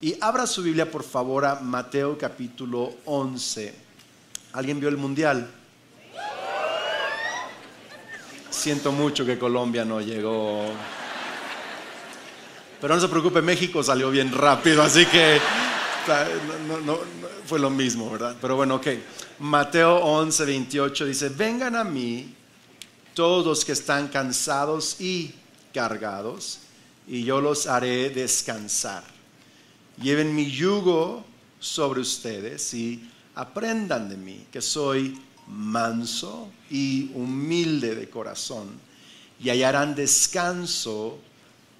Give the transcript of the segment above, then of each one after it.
Y abra su Biblia, por favor, a Mateo capítulo 11. ¿Alguien vio el mundial? Siento mucho que Colombia no llegó. Pero no se preocupe, México salió bien rápido, así que fue lo mismo, ¿verdad? Pero bueno, ok. Mateo 11, 28 dice, vengan a mí todos los que están cansados y cargados, y yo los haré descansar. Lleven mi yugo sobre ustedes y aprendan de mí, que soy manso y humilde de corazón, y hallarán descanso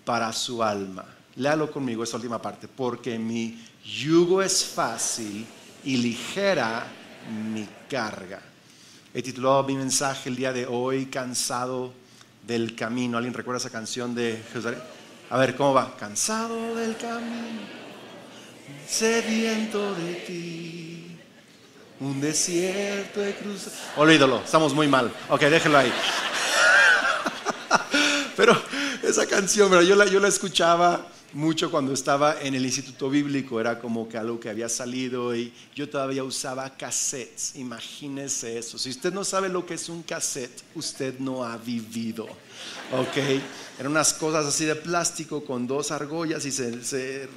para su alma. Léalo conmigo esta última parte, porque mi yugo es fácil y ligera mi carga. He titulado mi mensaje el día de hoy, Cansado del Camino. ¿Alguien recuerda esa canción de Jerusalén? A ver, ¿cómo va? Cansado del camino sediento de ti. Un desierto de cruz. Olvídalo, estamos muy mal. Ok, déjelo ahí. Pero esa canción, yo la, yo la escuchaba mucho cuando estaba en el instituto bíblico, era como que algo que había salido y yo todavía usaba cassettes, imagínese eso. Si usted no sabe lo que es un cassette, usted no ha vivido, ¿ok? Eran unas cosas así de plástico con dos argollas y se,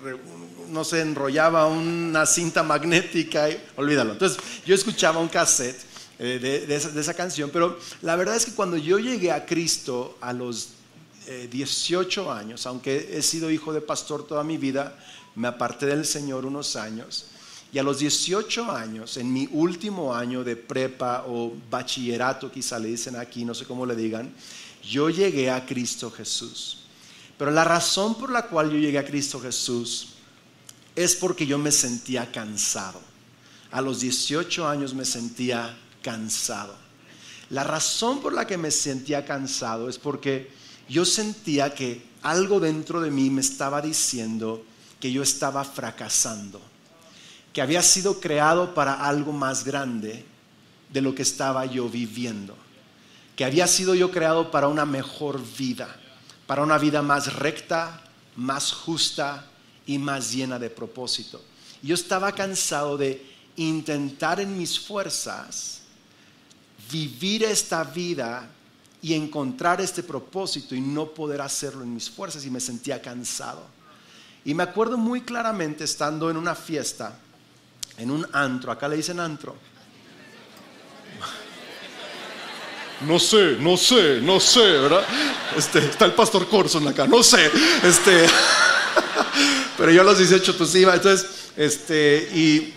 no se enrollaba una cinta magnética, y, olvídalo. Entonces yo escuchaba un cassette eh, de, esa, de esa canción, pero la verdad es que cuando yo llegué a Cristo a los 18 eh, años, aunque he sido hijo de pastor toda mi vida, me aparté del Señor unos años. Y a los 18 años, en mi último año de prepa o bachillerato, quizá le dicen aquí, no sé cómo le digan, yo llegué a Cristo Jesús. Pero la razón por la cual yo llegué a Cristo Jesús es porque yo me sentía cansado. A los 18 años me sentía cansado. La razón por la que me sentía cansado es porque yo sentía que algo dentro de mí me estaba diciendo que yo estaba fracasando, que había sido creado para algo más grande de lo que estaba yo viviendo, que había sido yo creado para una mejor vida, para una vida más recta, más justa y más llena de propósito. Yo estaba cansado de intentar en mis fuerzas vivir esta vida y encontrar este propósito y no poder hacerlo en mis fuerzas y me sentía cansado. Y me acuerdo muy claramente estando en una fiesta, en un antro, acá le dicen antro. No sé, no sé, no sé, ¿verdad? Este, está el pastor Corson acá, no sé. Este, pero yo a los 18 pues iba, entonces, este, y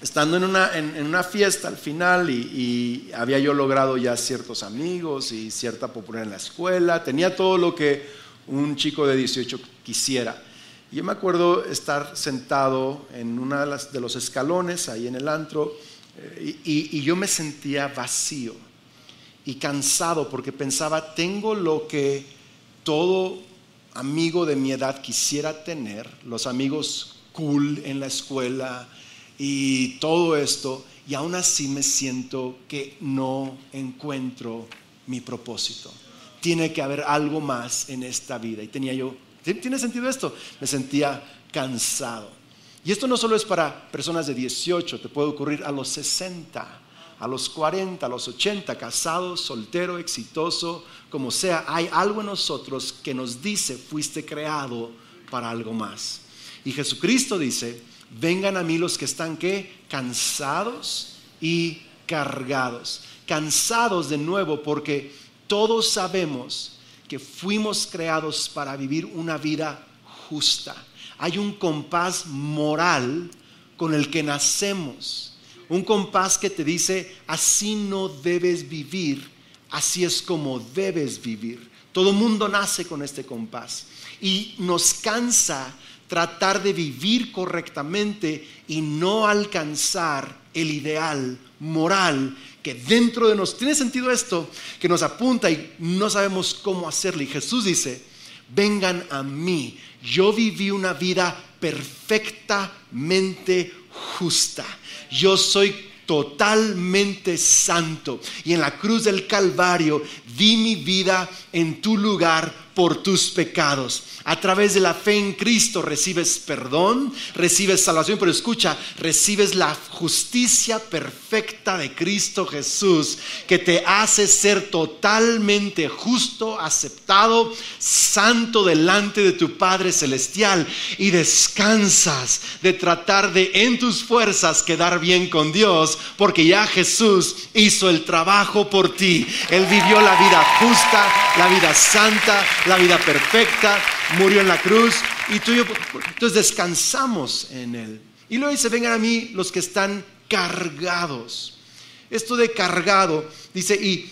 estando en una, en, una fiesta al final y, había yo logrado ya ciertos amigos y cierta popularidad en la escuela, tenía todo lo que un chico de 18 quisiera. Y yo me acuerdo estar sentado en uno de, los escalones ahí en el antro eh, y yo me sentía vacío y cansado porque pensaba, tengo lo que todo amigo de mi edad quisiera tener, los amigos cool en la escuela, y todo esto, y aún así me siento que no encuentro mi propósito. Tiene que haber algo más en esta vida. Y tenía yo, ¿tiene sentido esto? Me sentía cansado. Y esto no solo es para personas de 18, te puede ocurrir a los 60, a los 40, a los 80, casado, soltero, exitoso, como sea. Hay algo en nosotros que nos dice, fuiste creado para algo más. Y Jesucristo dice, vengan a mí los que están ¿qué? cansados y cargados. Cansados de nuevo porque todos sabemos que fuimos creados para vivir una vida justa. Hay un compás moral con el que nacemos. Un compás que te dice, así no debes vivir, así es como debes vivir. Todo mundo nace con este compás. Y nos cansa tratar de vivir correctamente y no alcanzar el ideal moral que dentro de nosotros, ¿tiene sentido esto? Que nos apunta y no sabemos cómo hacerlo. Y Jesús dice, vengan a mí, yo viví una vida perfectamente justa. Yo soy totalmente santo. Y en la cruz del Calvario di mi vida en tu lugar por tus pecados. A través de la fe en Cristo recibes perdón, recibes salvación, pero escucha, recibes la justicia perfecta de Cristo Jesús, que te hace ser totalmente justo, aceptado, santo delante de tu Padre Celestial y descansas de tratar de en tus fuerzas quedar bien con Dios, porque ya Jesús hizo el trabajo por ti. Él vivió la vida justa, la vida santa, la vida perfecta murió en la cruz y tú y yo, entonces descansamos en Él. Y luego dice, vengan a mí los que están cargados. Esto de cargado, dice, y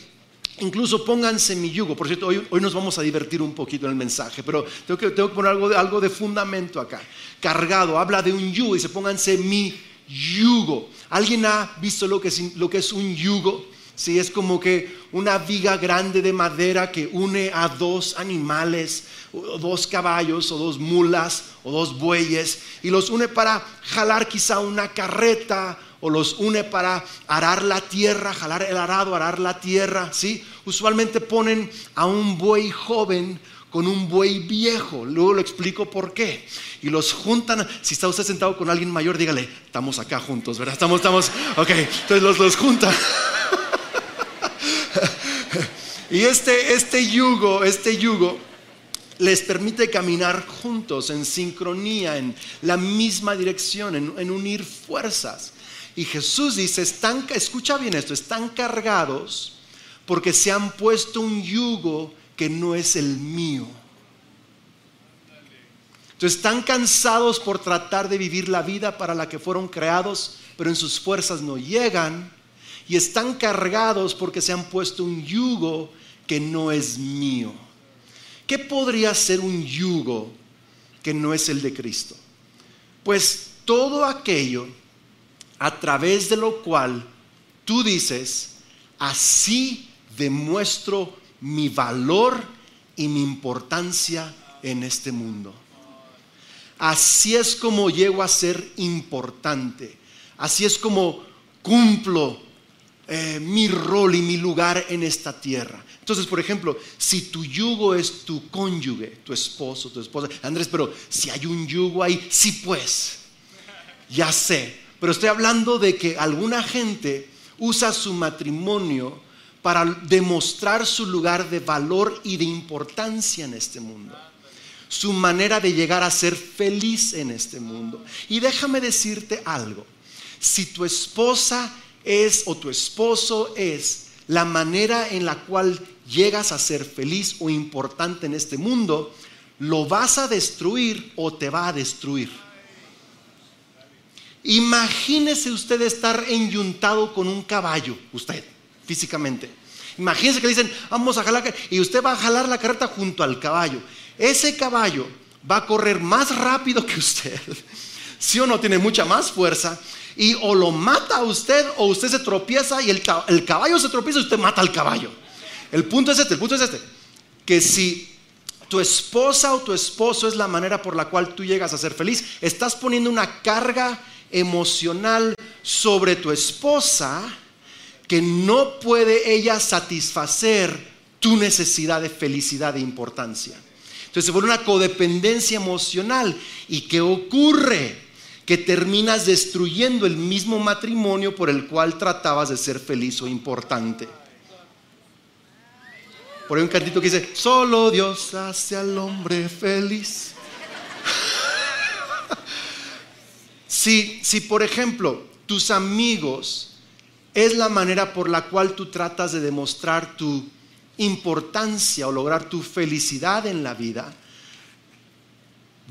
incluso pónganse mi yugo. Por cierto, hoy, hoy nos vamos a divertir un poquito en el mensaje, pero tengo que, tengo que poner algo de, algo de fundamento acá. Cargado, habla de un yugo, dice, pónganse mi yugo. ¿Alguien ha visto lo que es, lo que es un yugo? Sí, es como que una viga grande de madera que une a dos animales, o dos caballos, o dos mulas, o dos bueyes, y los une para jalar quizá una carreta, o los une para arar la tierra, jalar el arado, arar la tierra, ¿sí? Usualmente ponen a un buey joven con un buey viejo. Luego lo explico por qué. Y los juntan. Si está usted sentado con alguien mayor, dígale, estamos acá juntos, ¿verdad? Estamos, estamos, ok. Entonces los, los juntan. y este, este yugo, este yugo les permite caminar juntos en sincronía, en la misma dirección, en, unir fuerzas. Y Jesús dice, escucha bien esto, están cargados porque se han puesto un yugo que no es el mío. Entonces están cansados por tratar de vivir la vida para la que fueron creados, pero en sus fuerzas no llegan y están cargados porque se han puesto un yugo que no es mío. ¿Qué podría ser un yugo que no es el de Cristo? Pues todo aquello a través de lo cual tú dices, así demuestro mi valor y mi importancia en este mundo. Así es como llego a ser importante. Así es como cumplo eh, mi rol y mi lugar en esta tierra. Entonces, por ejemplo, si tu yugo es tu cónyuge, tu esposo, tu esposa, Andrés, pero si hay un yugo ahí, sí pues, ya sé, pero estoy hablando de que alguna gente usa su matrimonio para demostrar su lugar de valor y de importancia en este mundo. Su manera de llegar a ser feliz en este mundo. Y déjame decirte algo. Si tu esposa es o tu esposo es la manera en la cual llegas a ser feliz o importante en este mundo, lo vas a destruir o te va a destruir. Imagínese usted estar enyuntado con un caballo, usted, físicamente. Imagínese que dicen, vamos a jalar, y usted va a jalar la carreta junto al caballo. Ese caballo va a correr más rápido que usted. Si o no, tiene mucha más fuerza y o lo mata a usted o usted se tropieza y el, caballo se tropieza y usted mata al caballo. El punto es este, el punto es este, que si tu esposa o tu esposo es la manera por la cual tú llegas a ser feliz, estás poniendo una carga emocional sobre tu esposa que no puede ella satisfacer tu necesidad de felicidad e importancia. Entonces se vuelve una codependencia emocional. ¿Y qué ocurre? Que terminas destruyendo el mismo matrimonio por el cual tratabas de ser feliz o importante. Por ahí un cantito que dice, solo Dios hace al hombre feliz. si, si, por ejemplo, tus amigos es la manera por la cual tú tratas de demostrar tu importancia o lograr tu felicidad en la vida,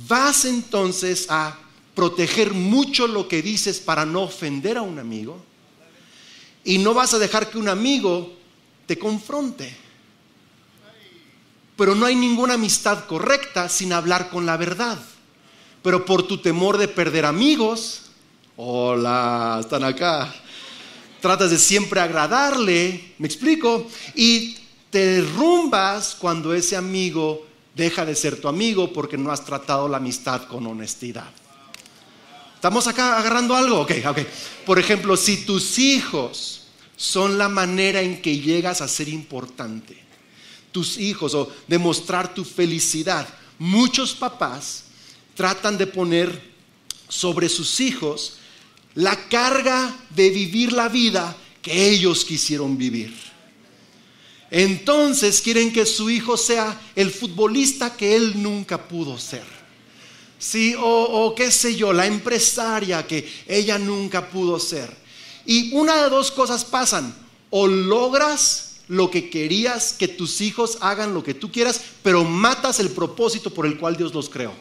vas entonces a proteger mucho lo que dices para no ofender a un amigo. Y no vas a dejar que un amigo te confronte. Pero no hay ninguna amistad correcta sin hablar con la verdad. Pero por tu temor de perder amigos, hola, están acá. Tratas de siempre agradarle, me explico, y te derrumbas cuando ese amigo deja de ser tu amigo porque no has tratado la amistad con honestidad. ¿Estamos acá agarrando algo? Ok, ok. Por ejemplo, si tus hijos son la manera en que llegas a ser importante, tus hijos o demostrar tu felicidad. Muchos papás tratan de poner sobre sus hijos la carga de vivir la vida que ellos quisieron vivir. Entonces quieren que su hijo sea el futbolista que él nunca pudo ser. Sí, o, o qué sé yo, la empresaria que ella nunca pudo ser. Y una de dos cosas pasan. O logras lo que querías, que tus hijos hagan lo que tú quieras, pero matas el propósito por el cual Dios los creó.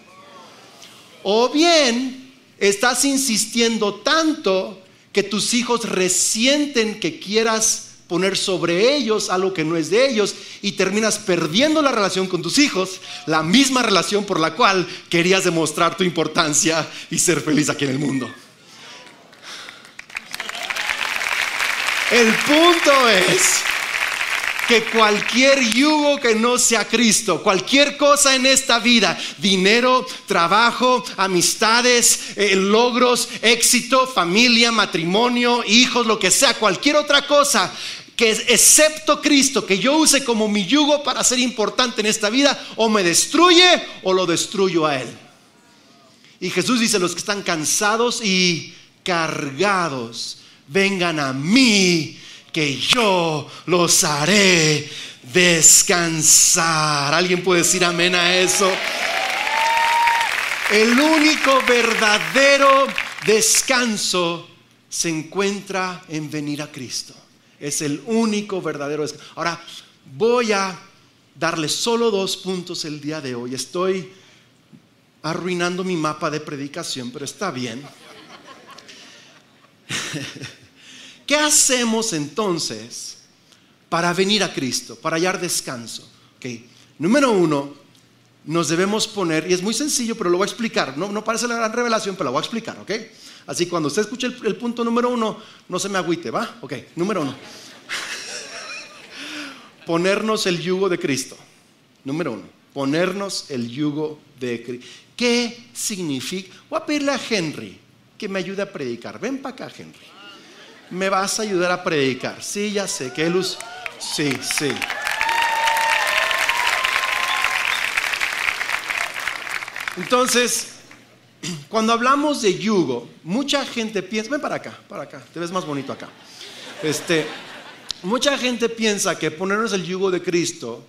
O bien estás insistiendo tanto que tus hijos resienten que quieras poner sobre ellos algo que no es de ellos y terminas perdiendo la relación con tus hijos, la misma relación por la cual querías demostrar tu importancia y ser feliz aquí en el mundo. El punto es que cualquier yugo que no sea Cristo, cualquier cosa en esta vida, dinero, trabajo, amistades, eh, logros, éxito, familia, matrimonio, hijos, lo que sea, cualquier otra cosa que excepto Cristo, que yo use como mi yugo para ser importante en esta vida, o me destruye o lo destruyo a Él. Y Jesús dice, los que están cansados y cargados, vengan a mí que yo los haré descansar. ¿Alguien puede decir amén a eso? El único verdadero descanso se encuentra en venir a Cristo. Es el único verdadero descanso. Ahora, voy a darle solo dos puntos el día de hoy. Estoy arruinando mi mapa de predicación, pero está bien. ¿Qué hacemos entonces para venir a Cristo, para hallar descanso? Okay. Número uno, nos debemos poner, y es muy sencillo, pero lo voy a explicar. No, parece la gran revelación, pero lo voy a explicar, ¿ok? Así cuando usted escuche el, punto número uno, no se me agüite, ¿va? Ok, número uno. ponernos el yugo de Cristo. Número uno, ponernos el yugo de Cristo. ¿Qué significa? Voy a pedirle a Henry que me ayude a predicar. Ven para acá, Henry me vas a ayudar a predicar. Sí, ya sé, que luz. Sí, sí. Entonces, cuando hablamos de yugo, mucha gente piensa, ven para acá, para acá, te ves más bonito acá. Este, mucha gente piensa que ponernos el yugo de Cristo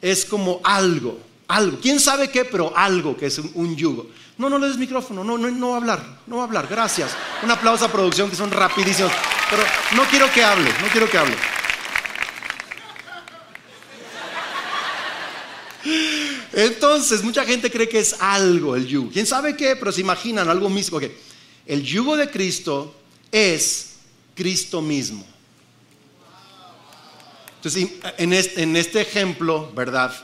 es como algo, algo, quién sabe qué, pero algo que es un yugo. No, no le des micrófono, no, no, no va a hablar, no va a hablar, gracias. Un aplauso a producción que son rapidísimos, pero no quiero que hable, no quiero que hable. Entonces, mucha gente cree que es algo el yugo. ¿Quién sabe qué? Pero se imaginan algo mismo. que El yugo de Cristo es Cristo mismo. Entonces, en este, en este ejemplo, ¿verdad?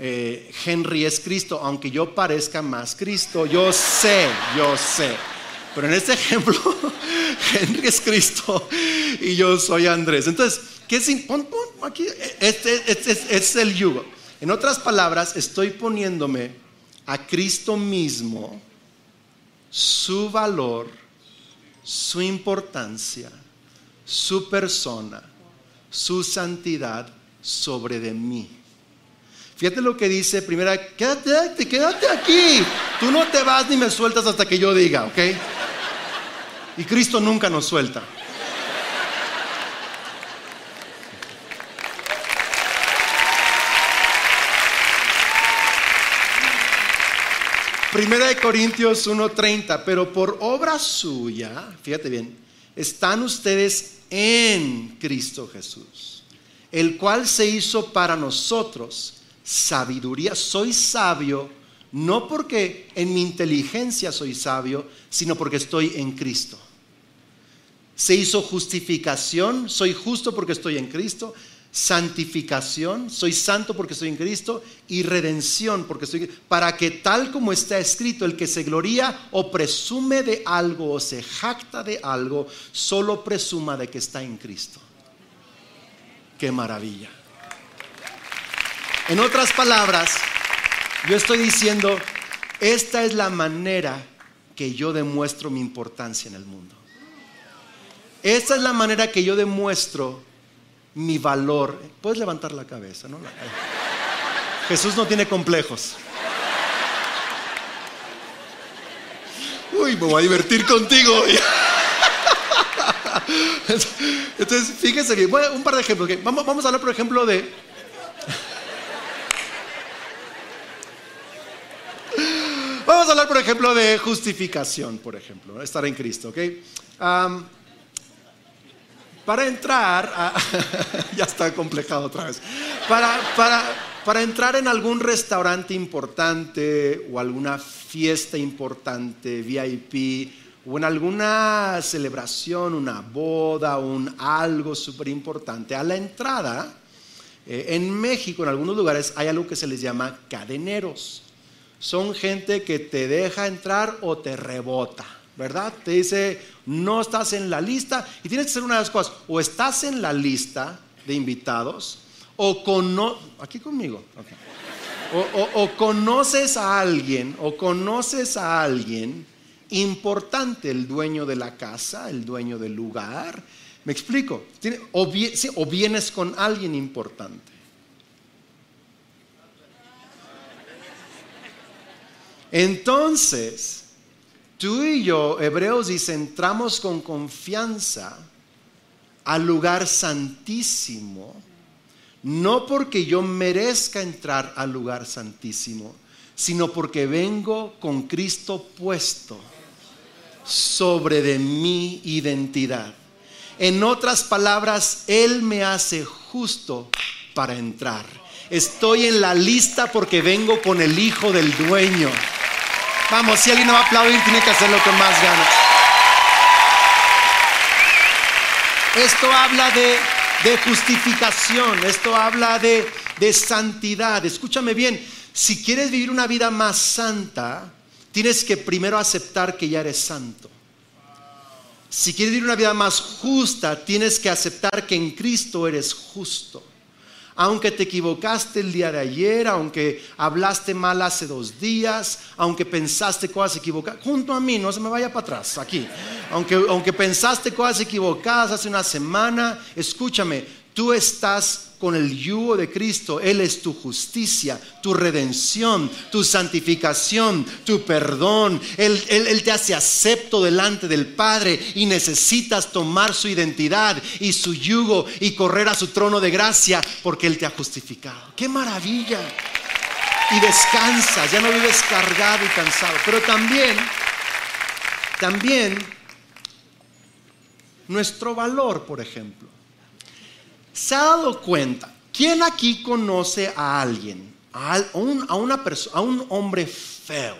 Eh, Henry es Cristo, aunque yo parezca más Cristo, yo sé, yo sé. Pero en este ejemplo, Henry es Cristo y yo soy Andrés. Entonces, ¿qué es? aquí, este, este, este, es el yugo. En otras palabras, estoy poniéndome a Cristo mismo, su valor, su importancia, su persona, su santidad sobre de mí. Fíjate lo que dice primera, quédate, quédate aquí. Tú no te vas ni me sueltas hasta que yo diga, ¿ok? Y Cristo nunca nos suelta. Primera de Corintios 1:30, pero por obra suya, fíjate bien, están ustedes en Cristo Jesús, el cual se hizo para nosotros sabiduría. Soy sabio no porque en mi inteligencia soy sabio, sino porque estoy en Cristo. Se hizo justificación, soy justo porque estoy en Cristo. Santificación, soy santo porque estoy en Cristo. Y redención porque estoy Para que tal como está escrito, el que se gloría o presume de algo o se jacta de algo, solo presuma de que está en Cristo. Qué maravilla. En otras palabras, yo estoy diciendo, esta es la manera que yo demuestro mi importancia en el mundo. Esta es la manera que yo demuestro mi valor. Puedes levantar la cabeza, ¿no? Jesús no tiene complejos. Uy, me voy a divertir contigo. Entonces, fíjense bien. un par de ejemplos. Vamos, vamos a hablar, por ejemplo, de. Vamos a hablar, por ejemplo, de justificación, por ejemplo, estar en Cristo, ¿ok? para entrar, ya está complejado otra vez. Para, para, para entrar en algún restaurante importante o alguna fiesta importante, VIP, o en alguna celebración, una boda, un algo súper importante, a la entrada, eh, en México, en algunos lugares, hay algo que se les llama cadeneros. Son gente que te deja entrar o te rebota, ¿verdad? Te dice, no estás en la lista y tienes que hacer una de las cosas, o estás en la lista de invitados, o cono aquí conmigo, o, conoces a alguien, o conoces a alguien importante, el dueño de la casa, el dueño del lugar. ¿Me explico? o, o vienes con alguien importante. Entonces, tú y yo, Hebreos dice, entramos con confianza al lugar santísimo no porque yo merezca entrar al lugar santísimo, sino porque vengo con Cristo puesto sobre de mi identidad. En otras palabras, Él me hace justo para entrar. Estoy en la lista porque vengo con el Hijo del Dueño. Vamos, si alguien no va a aplaudir, tiene que hacerlo con más ganas. Esto habla de justificación, esto habla de santidad. Escúchame bien, si quieres vivir una vida más santa, tienes que primero aceptar que ya eres santo. Si quieres vivir una vida más justa, tienes que aceptar que en Cristo eres justo aunque te equivocaste el día de ayer, aunque hablaste mal hace dos días, aunque pensaste cosas equivocadas, junto a mí, no se me vaya para atrás, aquí, aunque, aunque pensaste cosas equivocadas hace una semana, escúchame, tú estás con el yugo de Cristo. Él es tu justicia, tu redención, tu santificación, tu perdón. Él, te hace acepto delante del Padre y necesitas tomar su identidad y su yugo y correr a su trono de gracia porque Él te ha justificado. ¡Qué maravilla! Y descansas, ya no vives cargado y cansado. Pero también, también, nuestro valor, por ejemplo. ¿Se ha dado cuenta? ¿Quién aquí conoce a alguien? A, una persona, a un hombre feo.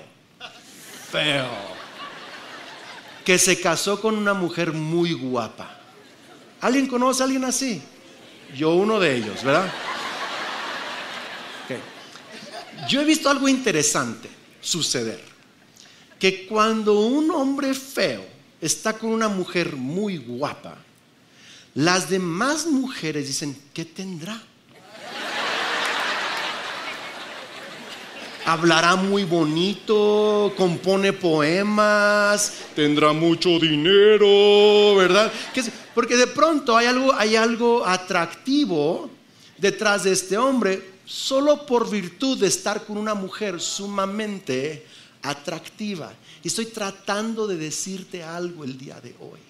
Feo. Que se casó con una mujer muy guapa. ¿Alguien conoce a alguien así? Yo uno de ellos, ¿verdad? Yo he visto algo interesante suceder. Que cuando un hombre feo está con una mujer muy guapa, las demás mujeres dicen, ¿qué tendrá? Hablará muy bonito, compone poemas, tendrá mucho dinero, ¿verdad? Porque de pronto hay algo, hay algo atractivo detrás de este hombre solo por virtud de estar con una mujer sumamente atractiva. Y estoy tratando de decirte algo el día de hoy.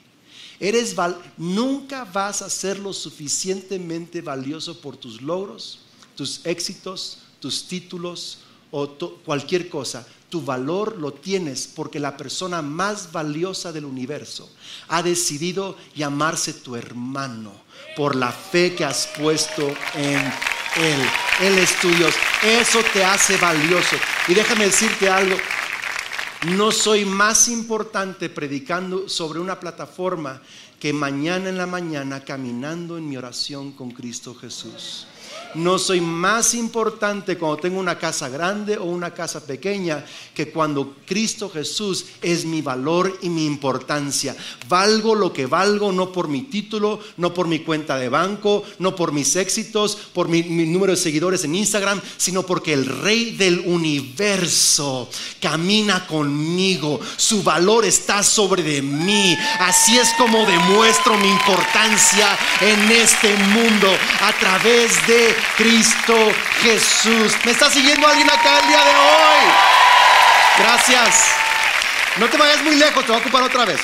Eres nunca vas a ser lo suficientemente valioso por tus logros, tus éxitos, tus títulos o cualquier cosa. Tu valor lo tienes porque la persona más valiosa del universo ha decidido llamarse tu hermano por la fe que has puesto en Él. Él es tu Dios. Eso te hace valioso. Y déjame decirte algo, no soy más importante predicando sobre una plataforma que mañana en la mañana caminando en mi oración con Cristo Jesús. No soy más importante cuando tengo una casa grande o una casa pequeña que cuando Cristo Jesús es mi valor y mi importancia. Valgo lo que valgo no por mi título, no por mi cuenta de banco, no por mis éxitos, por mi, número de seguidores en Instagram, sino porque el Rey del universo camina conmigo. Su valor está sobre de mí. Así es como demuestro mi importancia en este mundo a través de Cristo Jesús. ¿Me está siguiendo alguien acá el día de hoy? Gracias. No te vayas muy lejos, te voy a ocupar otra vez.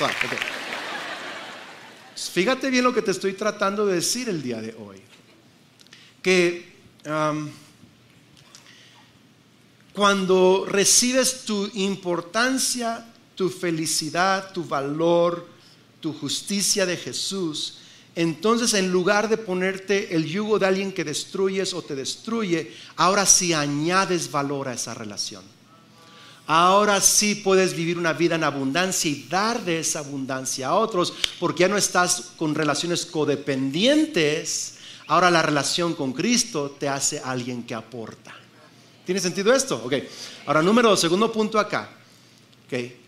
Fíjate bien lo que te estoy tratando de decir el día de hoy. Que cuando recibes tu importancia, tu felicidad, tu valor, tu justicia de Jesús, entonces en lugar de ponerte el yugo de alguien que destruyes o te destruye, ahora sí añades valor a esa relación. Ahora sí puedes vivir una vida en abundancia y dar de esa abundancia a otros, porque ya no estás con relaciones codependientes. Ahora la relación con Cristo te hace alguien que aporta. ¿Tiene sentido esto? Ok. Ahora, número dos, segundo punto acá. Ok.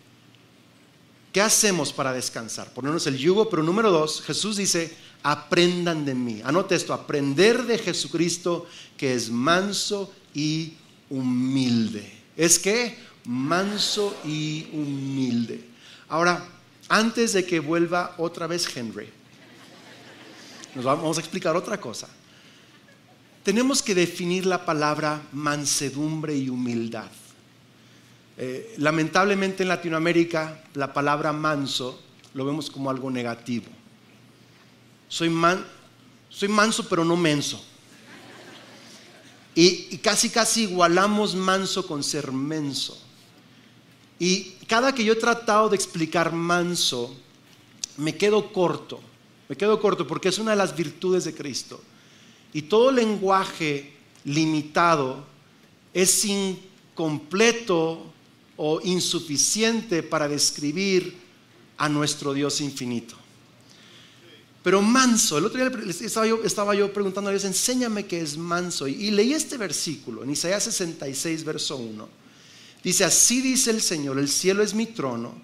¿Qué hacemos para descansar? Ponernos el yugo, pero número dos, Jesús dice, aprendan de mí. Anote esto, aprender de Jesucristo que es manso y humilde. ¿Es que Manso y humilde. Ahora, antes de que vuelva otra vez Henry, nos vamos a explicar otra cosa tenemos que definir la palabra mansedumbre y humildad. Eh, lamentablemente en Latinoamérica la palabra manso lo vemos como algo negativo. Soy, manso pero no menso. Y, y casi casi igualamos manso con ser menso. Y cada que yo he tratado de explicar manso, me quedo corto. Me quedo corto porque es una de las virtudes de Cristo. Y todo lenguaje limitado es incompleto o insuficiente para describir a nuestro Dios infinito. Pero manso, el otro día estaba yo, preguntando a Dios, enséñame qué es manso. Y, leí este versículo en Isaías 66, verso 1. Dice, así dice el Señor, el cielo es mi trono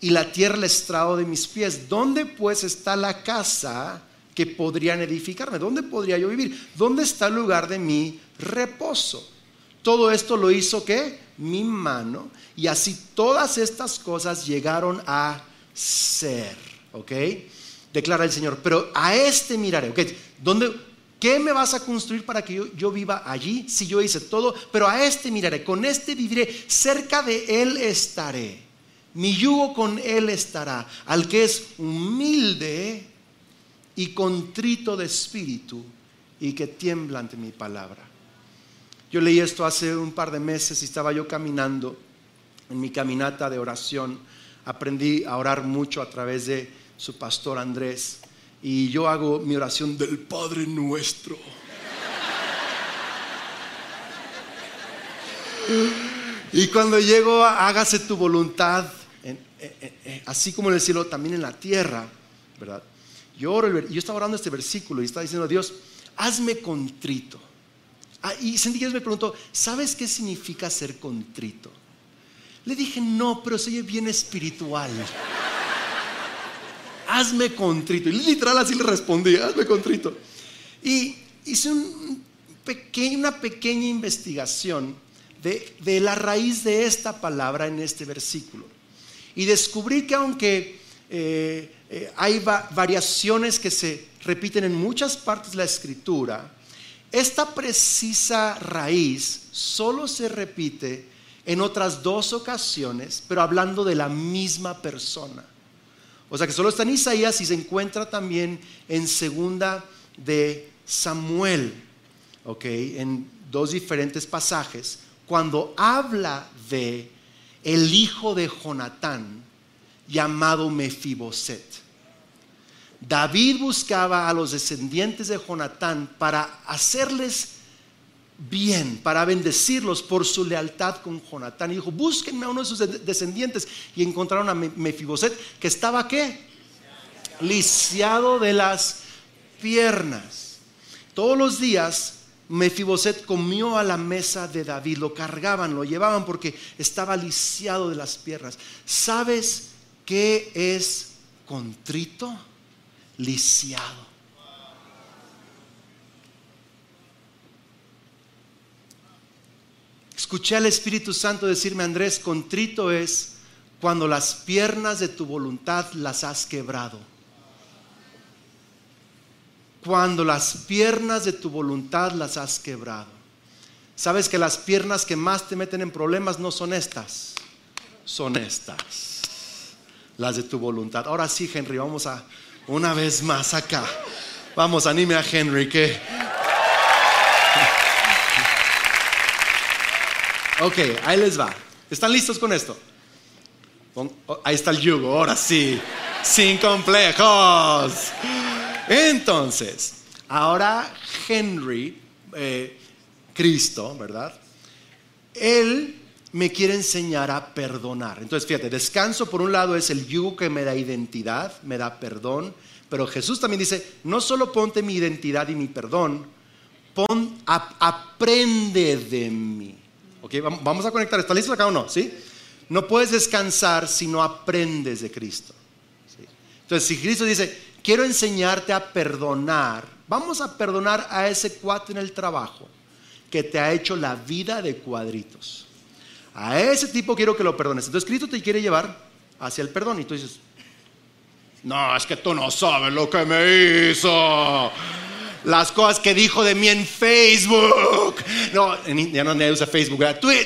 y la tierra el estrado de mis pies. ¿Dónde pues está la casa que podrían edificarme. ¿Dónde podría yo vivir? ¿Dónde está el lugar de mi reposo? Todo esto lo hizo qué? Mi mano. Y así todas estas cosas llegaron a ser. ¿Ok? Declara el Señor. Pero a este miraré. ¿Ok? ¿Dónde, ¿Qué me vas a construir para que yo, yo, viva allí? Si yo hice todo, pero a este miraré, con este viviré, cerca de él estaré. Mi yugo con él estará. Al que es humilde y contrito de espíritu y que tiembla ante mi palabra. Yo leí esto hace un par de meses y estaba yo caminando en mi caminata de oración. Aprendí a orar mucho a través de su pastor Andrés y yo hago mi oración del Padre nuestro. Y cuando llego, hágase tu voluntad, así como en el cielo, también en la tierra, ¿verdad? Yo, yo estaba orando este versículo y estaba diciendo Dios, hazme contrito. Ah, y que Dios me preguntó, ¿sabes qué significa ser contrito? Le dije, no, pero soy bien espiritual. hazme contrito. Y literal así le respondí, hazme contrito. Y hice una pequeña investigación de, de la raíz de esta palabra en este versículo. Y descubrí que aunque eh, eh, hay variaciones que se repiten en muchas partes de la escritura, esta precisa raíz solo se repite en otras dos ocasiones, pero hablando de la misma persona. O sea que solo está en Isaías y se encuentra también en segunda de Samuel, ¿ok? En dos diferentes pasajes, cuando habla de el hijo de Jonatán, llamado Mefiboset. David buscaba a los descendientes de Jonatán para hacerles bien, para bendecirlos por su lealtad con Jonatán. Y dijo, búsquenme a uno de sus descendientes. Y encontraron a Mefiboset, que estaba qué? Lisiado de las piernas. Todos los días Mefiboset comió a la mesa de David, lo cargaban, lo llevaban porque estaba lisiado de las piernas. ¿Sabes ¿Qué es contrito? Lisiado. Escuché al Espíritu Santo decirme, Andrés, contrito es cuando las piernas de tu voluntad las has quebrado. cuando las piernas de tu voluntad las has quebrado. Sabes que las piernas que más te meten en problemas no son estas, son estas, las de tu voluntad. Ahora sí, Henry, vamos a una vez más acá. Vamos, anime a Henry que... Ok, ahí les va. ¿Están listos con esto? Oh, ahí está el yugo, ahora sí, sin complejos. Entonces, ahora Henry, eh, Cristo, ¿verdad? Él me quiere enseñar a perdonar. Entonces, fíjate, descanso por un lado es el yugo que me da identidad, me da perdón, pero Jesús también dice, no solo ponte mi identidad y mi perdón, pon, aprende de mí. ¿Ok? Vamos a conectar, ¿está listo acá o no? ¿Sí? No puedes descansar si no aprendes de Cristo. Entonces, si Cristo dice, quiero enseñarte a perdonar, vamos a perdonar a ese cuate en el trabajo que te ha hecho la vida de cuadritos. A ese tipo quiero que lo perdones. Entonces Cristo te quiere llevar hacia el perdón y tú dices, no, es que tú no sabes lo que me hizo. Las cosas que dijo de mí en Facebook. No, ya no usa Facebook,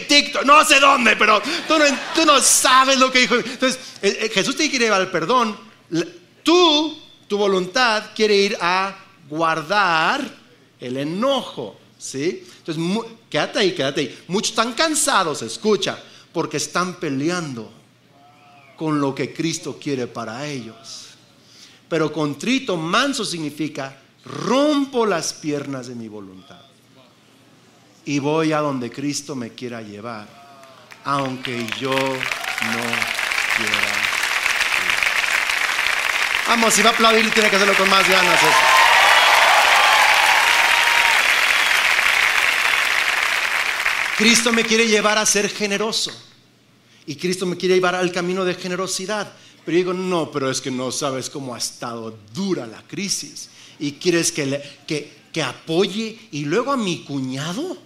TikTok, no sé dónde, pero tú no, tú no sabes lo que dijo. Entonces, eh, eh, Jesús te quiere llevar al perdón. Tú, tu voluntad, quiere ir a guardar el enojo. ¿Sí? Entonces, quédate ahí, quédate ahí. Muchos están cansados, escucha, porque están peleando con lo que Cristo quiere para ellos. Pero contrito, manso significa rompo las piernas de mi voluntad y voy a donde Cristo me quiera llevar, aunque yo no quiera. Vamos, si va a aplaudir, tiene que hacerlo con más ganas. Cristo me quiere llevar a ser generoso. Y Cristo me quiere llevar al camino de generosidad. Pero digo, no, pero es que no sabes cómo ha estado dura la crisis. Y quieres que, que, apoye. Y luego a mi cuñado.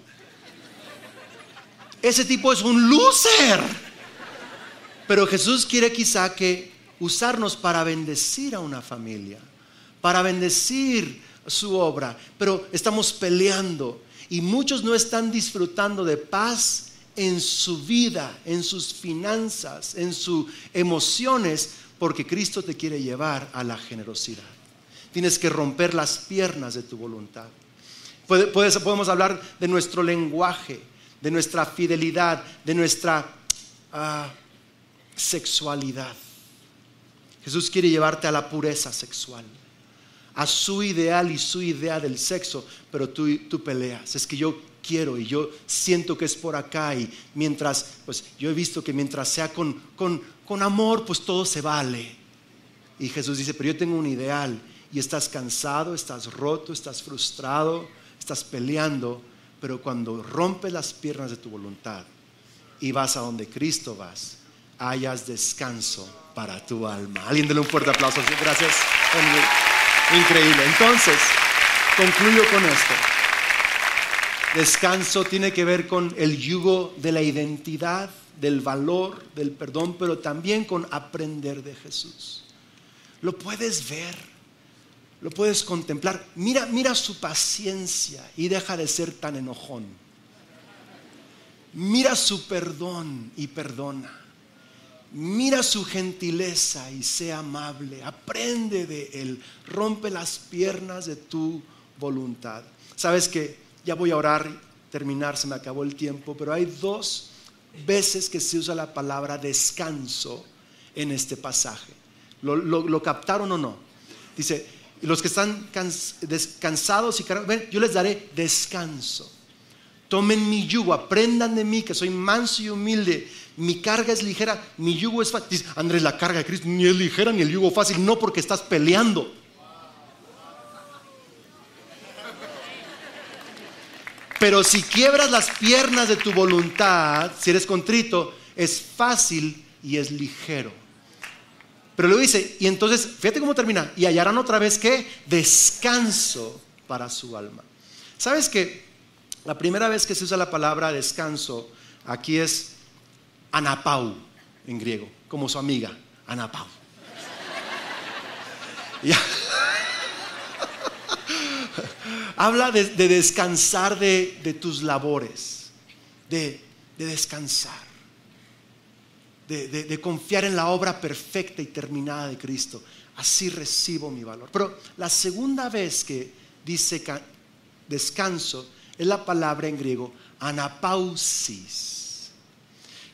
Ese tipo es un loser. Pero Jesús quiere quizá que usarnos para bendecir a una familia. Para bendecir su obra. Pero estamos peleando y muchos no están disfrutando de paz en su vida, en sus finanzas, en sus emociones, porque Cristo te quiere llevar a la generosidad. Tienes que romper las piernas de tu voluntad. podemos hablar de nuestro lenguaje, de nuestra fidelidad, de nuestra ah, sexualidad. Jesús quiere llevarte a la pureza sexual a su ideal y su idea del sexo, pero tú, tú peleas. Es que yo quiero y yo siento que es por acá y mientras, pues yo he visto que mientras sea con, con, con amor, pues todo se vale. Y Jesús dice, pero yo tengo un ideal y estás cansado, estás roto, estás frustrado, estás peleando, pero cuando rompes las piernas de tu voluntad y vas a donde Cristo vas, hayas descanso para tu alma. Alguien dele un fuerte aplauso. Gracias. Increíble. Entonces, concluyo con esto. Descanso tiene que ver con el yugo de la identidad, del valor, del perdón, pero también con aprender de Jesús. Lo puedes ver, lo puedes contemplar. Mira, mira su paciencia y deja de ser tan enojón. Mira su perdón y perdona. Mira su gentileza y sea amable. Aprende de él. Rompe las piernas de tu voluntad. Sabes que ya voy a orar, terminar, se me acabó el tiempo, pero hay dos veces que se usa la palabra descanso en este pasaje. ¿Lo, captaron o no? Dice, los que están cansados y yo les daré descanso. Tomen mi yugo, aprendan de mí, que soy manso y humilde mi carga es ligera, mi yugo es fácil. Dice, Andrés, la carga de Cristo ni es ligera ni el yugo fácil, no porque estás peleando. Pero si quiebras las piernas de tu voluntad, si eres contrito, es fácil y es ligero. Pero luego dice, y entonces, fíjate cómo termina, y hallarán otra vez que descanso para su alma. ¿Sabes que la primera vez que se usa la palabra descanso aquí es Anapau en griego, como su amiga, Anapau. habla de, descansar de, tus labores, de, descansar, de confiar en la obra perfecta y terminada de Cristo. Así recibo mi valor. Pero la segunda vez que dice descanso es la palabra en griego anapausis,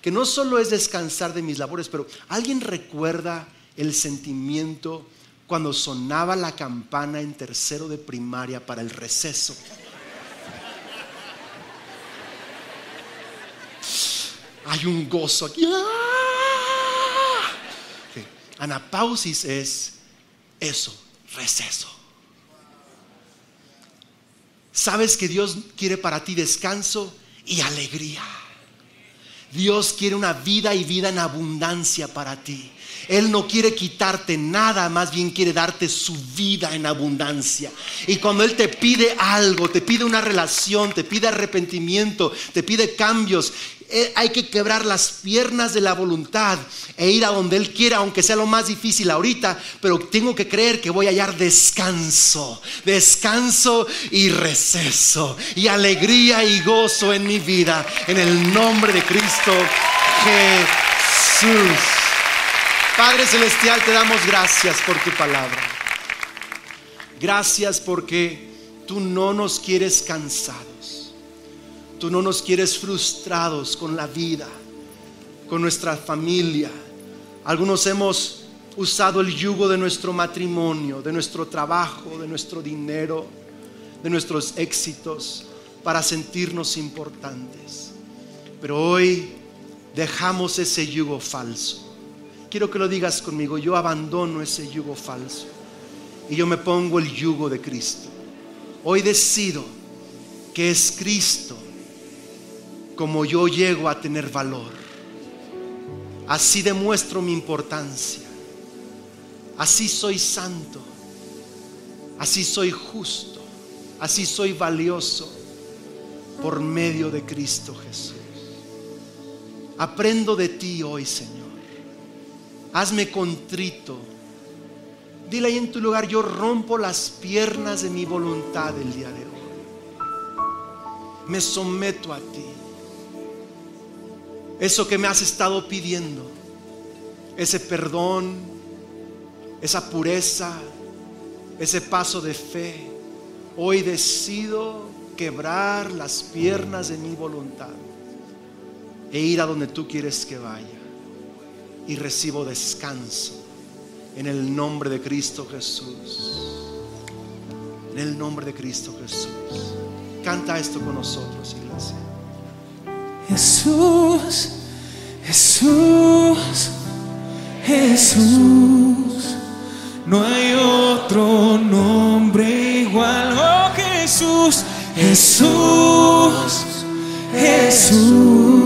que no solo es descansar de mis labores, pero ¿alguien recuerda el sentimiento cuando sonaba la campana en tercero de primaria para el receso? Hay un gozo aquí. Anapausis es eso, receso. Sabes que Dios quiere para ti descanso y alegría. Dios quiere una vida y vida en abundancia para ti. Él no quiere quitarte nada, más bien quiere darte su vida en abundancia. Y cuando Él te pide algo, te pide una relación, te pide arrepentimiento, te pide cambios, eh, hay que quebrar las piernas de la voluntad e ir a donde Él quiera, aunque sea lo más difícil ahorita, pero tengo que creer que voy a hallar descanso, descanso y receso, y alegría y gozo en mi vida, en el nombre de Cristo Jesús. Padre Celestial, te damos gracias por tu palabra. Gracias porque tú no nos quieres cansados. Tú no nos quieres frustrados con la vida, con nuestra familia. Algunos hemos usado el yugo de nuestro matrimonio, de nuestro trabajo, de nuestro dinero, de nuestros éxitos para sentirnos importantes. Pero hoy dejamos ese yugo falso quiero que lo digas conmigo, yo abandono ese yugo falso y yo me pongo el yugo de Cristo. Hoy decido que es Cristo como yo llego a tener valor. Así demuestro mi importancia. Así soy santo. Así soy justo. Así soy valioso por medio de Cristo Jesús. Aprendo de ti hoy, Señor hazme contrito. Dile ahí en tu lugar, yo rompo las piernas de mi voluntad el día de hoy. Me someto a ti. Eso que me has estado pidiendo, ese perdón, esa pureza, ese paso de fe, hoy decido quebrar las piernas de mi voluntad e ir a donde tú quieres que vaya y recibo descanso en el nombre de Cristo Jesús. En el nombre de Cristo Jesús. Canta esto con nosotros, iglesia. Jesús, Jesús, Jesús. No hay otro nombre igual. Oh Jesús, Jesús, Jesús